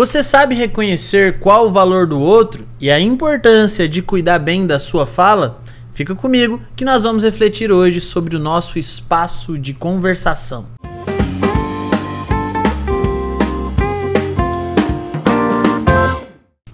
Você sabe reconhecer qual o valor do outro e a importância de cuidar bem da sua fala? Fica comigo que nós vamos refletir hoje sobre o nosso espaço de conversação.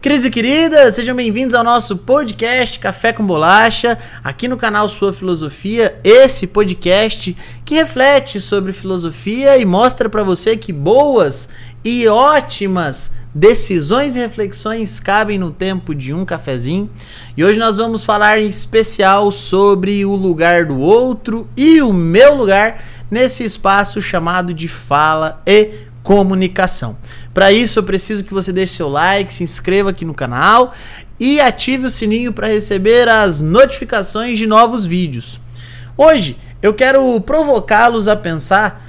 Queridos e queridas, sejam bem-vindos ao nosso podcast Café com Bolacha, aqui no canal Sua Filosofia, esse podcast que reflete sobre filosofia e mostra para você que boas e ótimas decisões e reflexões cabem no tempo de um cafezinho. E hoje nós vamos falar em especial sobre o lugar do outro e o meu lugar nesse espaço chamado de fala e comunicação. Para isso, eu preciso que você deixe seu like, se inscreva aqui no canal e ative o sininho para receber as notificações de novos vídeos. Hoje, eu quero provocá-los a pensar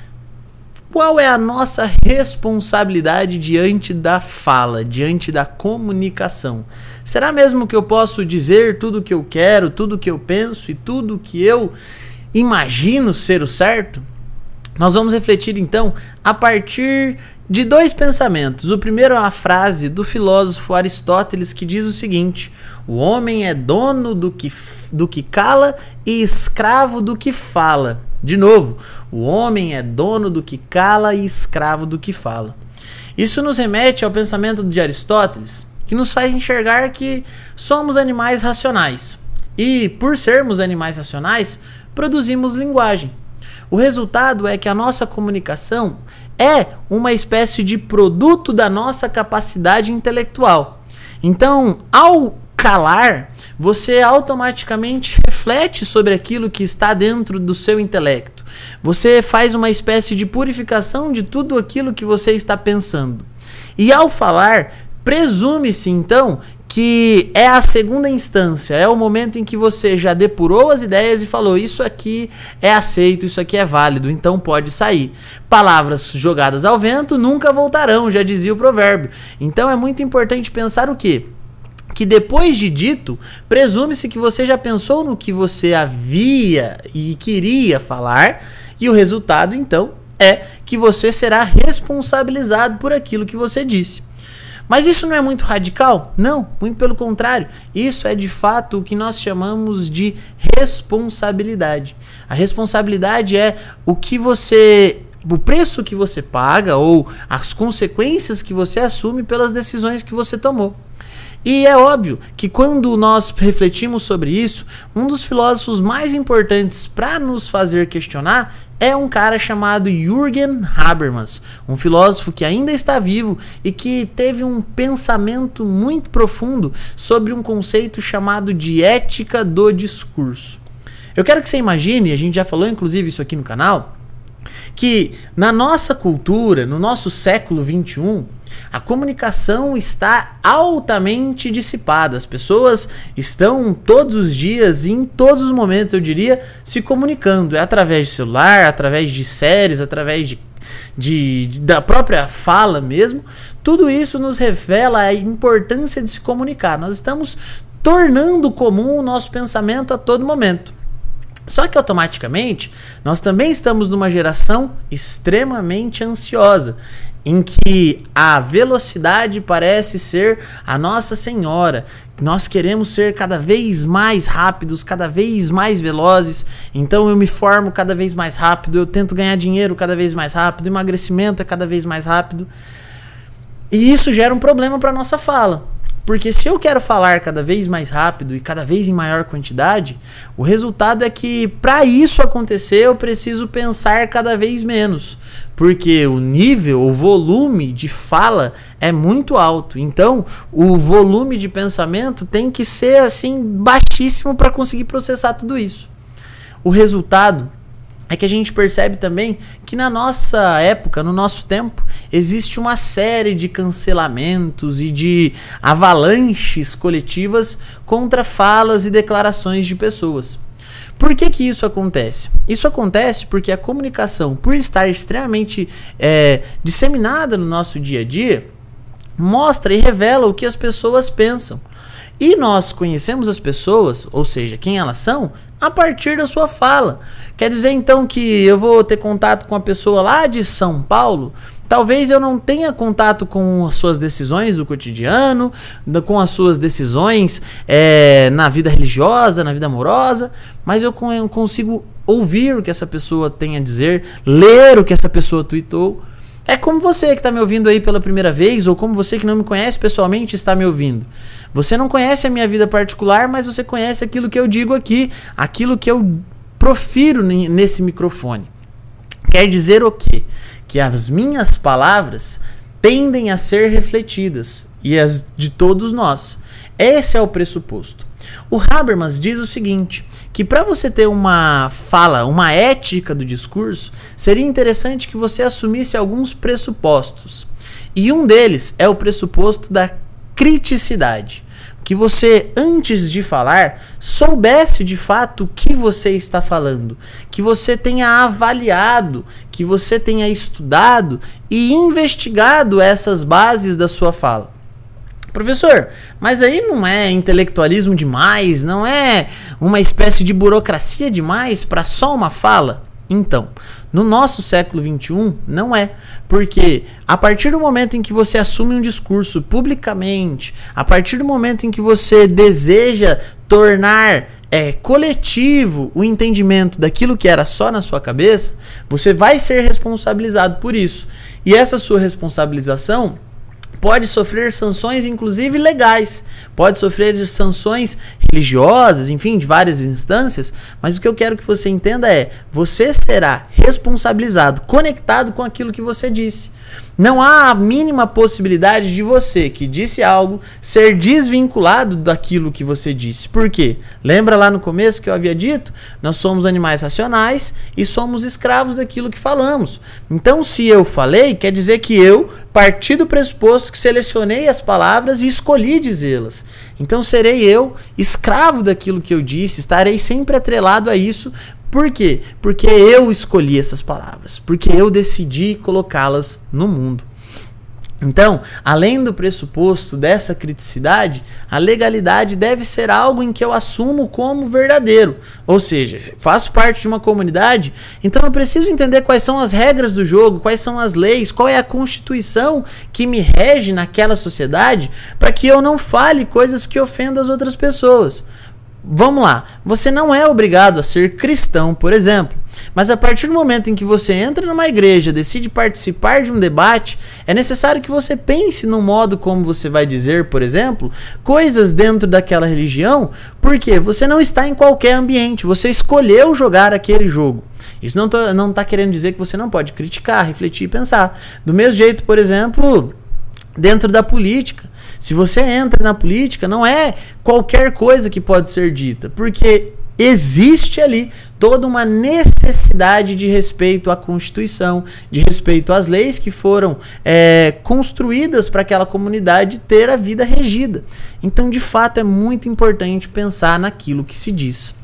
qual é a nossa responsabilidade diante da fala, diante da comunicação. Será mesmo que eu posso dizer tudo o que eu quero, tudo o que eu penso e tudo o que eu imagino ser o certo? Nós vamos refletir então a partir de dois pensamentos. O primeiro é uma frase do filósofo Aristóteles que diz o seguinte: O homem é dono do que, do que cala e escravo do que fala. De novo, o homem é dono do que cala e escravo do que fala. Isso nos remete ao pensamento de Aristóteles, que nos faz enxergar que somos animais racionais. E, por sermos animais racionais, produzimos linguagem. O resultado é que a nossa comunicação é uma espécie de produto da nossa capacidade intelectual. Então, ao calar, você automaticamente reflete sobre aquilo que está dentro do seu intelecto. Você faz uma espécie de purificação de tudo aquilo que você está pensando. E ao falar, presume-se então que é a segunda instância, é o momento em que você já depurou as ideias e falou: Isso aqui é aceito, isso aqui é válido, então pode sair. Palavras jogadas ao vento nunca voltarão, já dizia o provérbio. Então é muito importante pensar o quê? Que depois de dito, presume-se que você já pensou no que você havia e queria falar, e o resultado então é que você será responsabilizado por aquilo que você disse. Mas isso não é muito radical? Não, muito pelo contrário. Isso é de fato o que nós chamamos de responsabilidade. A responsabilidade é o que você o preço que você paga ou as consequências que você assume pelas decisões que você tomou. E é óbvio que quando nós refletimos sobre isso, um dos filósofos mais importantes para nos fazer questionar é um cara chamado Jürgen Habermas, um filósofo que ainda está vivo e que teve um pensamento muito profundo sobre um conceito chamado de ética do discurso. Eu quero que você imagine, a gente já falou inclusive isso aqui no canal, que na nossa cultura, no nosso século 21, a comunicação está altamente dissipada. As pessoas estão todos os dias e em todos os momentos, eu diria, se comunicando. É através de celular, através de séries, através de, de, de da própria fala mesmo. Tudo isso nos revela a importância de se comunicar. Nós estamos tornando comum o nosso pensamento a todo momento. Só que automaticamente nós também estamos numa geração extremamente ansiosa, em que a velocidade parece ser a Nossa Senhora. Nós queremos ser cada vez mais rápidos, cada vez mais velozes. Então eu me formo cada vez mais rápido, eu tento ganhar dinheiro cada vez mais rápido, emagrecimento é cada vez mais rápido. E isso gera um problema para nossa fala. Porque se eu quero falar cada vez mais rápido e cada vez em maior quantidade, o resultado é que para isso acontecer eu preciso pensar cada vez menos. Porque o nível, o volume de fala é muito alto. Então, o volume de pensamento tem que ser assim baixíssimo para conseguir processar tudo isso. O resultado é que a gente percebe também que na nossa época, no nosso tempo, existe uma série de cancelamentos e de avalanches coletivas contra falas e declarações de pessoas. Por que, que isso acontece? Isso acontece porque a comunicação, por estar extremamente é, disseminada no nosso dia a dia, mostra e revela o que as pessoas pensam. E nós conhecemos as pessoas, ou seja, quem elas são, a partir da sua fala. Quer dizer então que eu vou ter contato com a pessoa lá de São Paulo? Talvez eu não tenha contato com as suas decisões do cotidiano, com as suas decisões é, na vida religiosa, na vida amorosa, mas eu consigo ouvir o que essa pessoa tem a dizer, ler o que essa pessoa tweetou. É como você que está me ouvindo aí pela primeira vez, ou como você que não me conhece pessoalmente está me ouvindo. Você não conhece a minha vida particular, mas você conhece aquilo que eu digo aqui, aquilo que eu profiro nesse microfone. Quer dizer o quê? Que as minhas palavras tendem a ser refletidas e as de todos nós. Esse é o pressuposto. O Habermas diz o seguinte: que para você ter uma fala, uma ética do discurso, seria interessante que você assumisse alguns pressupostos. E um deles é o pressuposto da criticidade. Que você, antes de falar, soubesse de fato o que você está falando, que você tenha avaliado, que você tenha estudado e investigado essas bases da sua fala. Professor, mas aí não é intelectualismo demais? Não é uma espécie de burocracia demais para só uma fala? Então, no nosso século XXI, não é. Porque a partir do momento em que você assume um discurso publicamente, a partir do momento em que você deseja tornar é, coletivo o entendimento daquilo que era só na sua cabeça, você vai ser responsabilizado por isso. E essa sua responsabilização pode sofrer sanções, inclusive legais, pode sofrer sanções religiosas, enfim, de várias instâncias, mas o que eu quero que você entenda é: você será responsabilizado, conectado com aquilo que você disse. Não há a mínima possibilidade de você que disse algo ser desvinculado daquilo que você disse. Por quê? Lembra lá no começo que eu havia dito? Nós somos animais racionais e somos escravos daquilo que falamos. Então, se eu falei, quer dizer que eu parti do pressuposto que selecionei as palavras e escolhi dizê-las. Então, serei eu escravo daquilo que eu disse, estarei sempre atrelado a isso, por quê? Porque eu escolhi essas palavras, porque eu decidi colocá-las no mundo. Então, além do pressuposto dessa criticidade, a legalidade deve ser algo em que eu assumo como verdadeiro. Ou seja, faço parte de uma comunidade, então eu preciso entender quais são as regras do jogo, quais são as leis, qual é a constituição que me rege naquela sociedade, para que eu não fale coisas que ofendam as outras pessoas. Vamos lá, você não é obrigado a ser cristão, por exemplo, mas a partir do momento em que você entra numa igreja, decide participar de um debate, é necessário que você pense no modo como você vai dizer, por exemplo, coisas dentro daquela religião, porque você não está em qualquer ambiente, você escolheu jogar aquele jogo. Isso não está tá querendo dizer que você não pode criticar, refletir e pensar. Do mesmo jeito, por exemplo, dentro da política. Se você entra na política, não é qualquer coisa que pode ser dita, porque existe ali toda uma necessidade de respeito à Constituição, de respeito às leis que foram é, construídas para aquela comunidade ter a vida regida. Então, de fato, é muito importante pensar naquilo que se diz.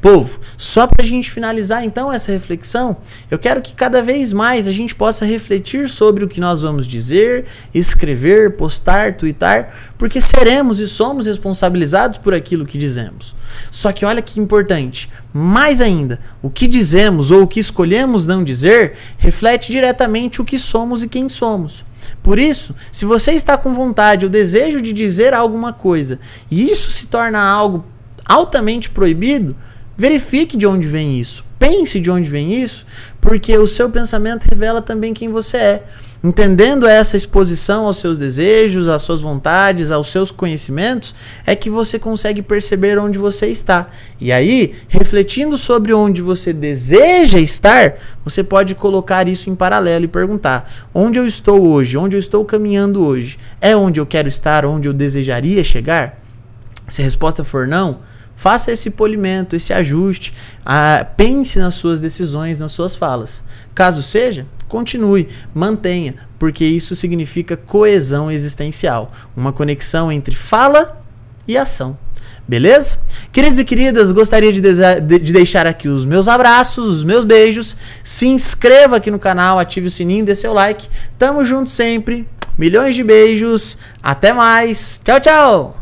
Povo, só para a gente finalizar então essa reflexão, eu quero que cada vez mais a gente possa refletir sobre o que nós vamos dizer, escrever, postar, twittar, porque seremos e somos responsabilizados por aquilo que dizemos. Só que olha que importante, mais ainda, o que dizemos ou o que escolhemos não dizer reflete diretamente o que somos e quem somos. Por isso, se você está com vontade ou desejo de dizer alguma coisa e isso se torna algo altamente proibido, verifique de onde vem isso. Pense de onde vem isso, porque o seu pensamento revela também quem você é. Entendendo essa exposição aos seus desejos, às suas vontades, aos seus conhecimentos, é que você consegue perceber onde você está. E aí, refletindo sobre onde você deseja estar, você pode colocar isso em paralelo e perguntar: onde eu estou hoje? Onde eu estou caminhando hoje? É onde eu quero estar? Onde eu desejaria chegar? Se a resposta for não, Faça esse polimento, esse ajuste. Ah, pense nas suas decisões, nas suas falas. Caso seja, continue, mantenha, porque isso significa coesão existencial uma conexão entre fala e ação. Beleza? Queridos e queridas, gostaria de, de, deixar aqui os meus abraços, os meus beijos. Se inscreva aqui no canal, ative o sininho, dê seu like. Tamo junto sempre. Milhões de beijos. Até mais. Tchau, tchau.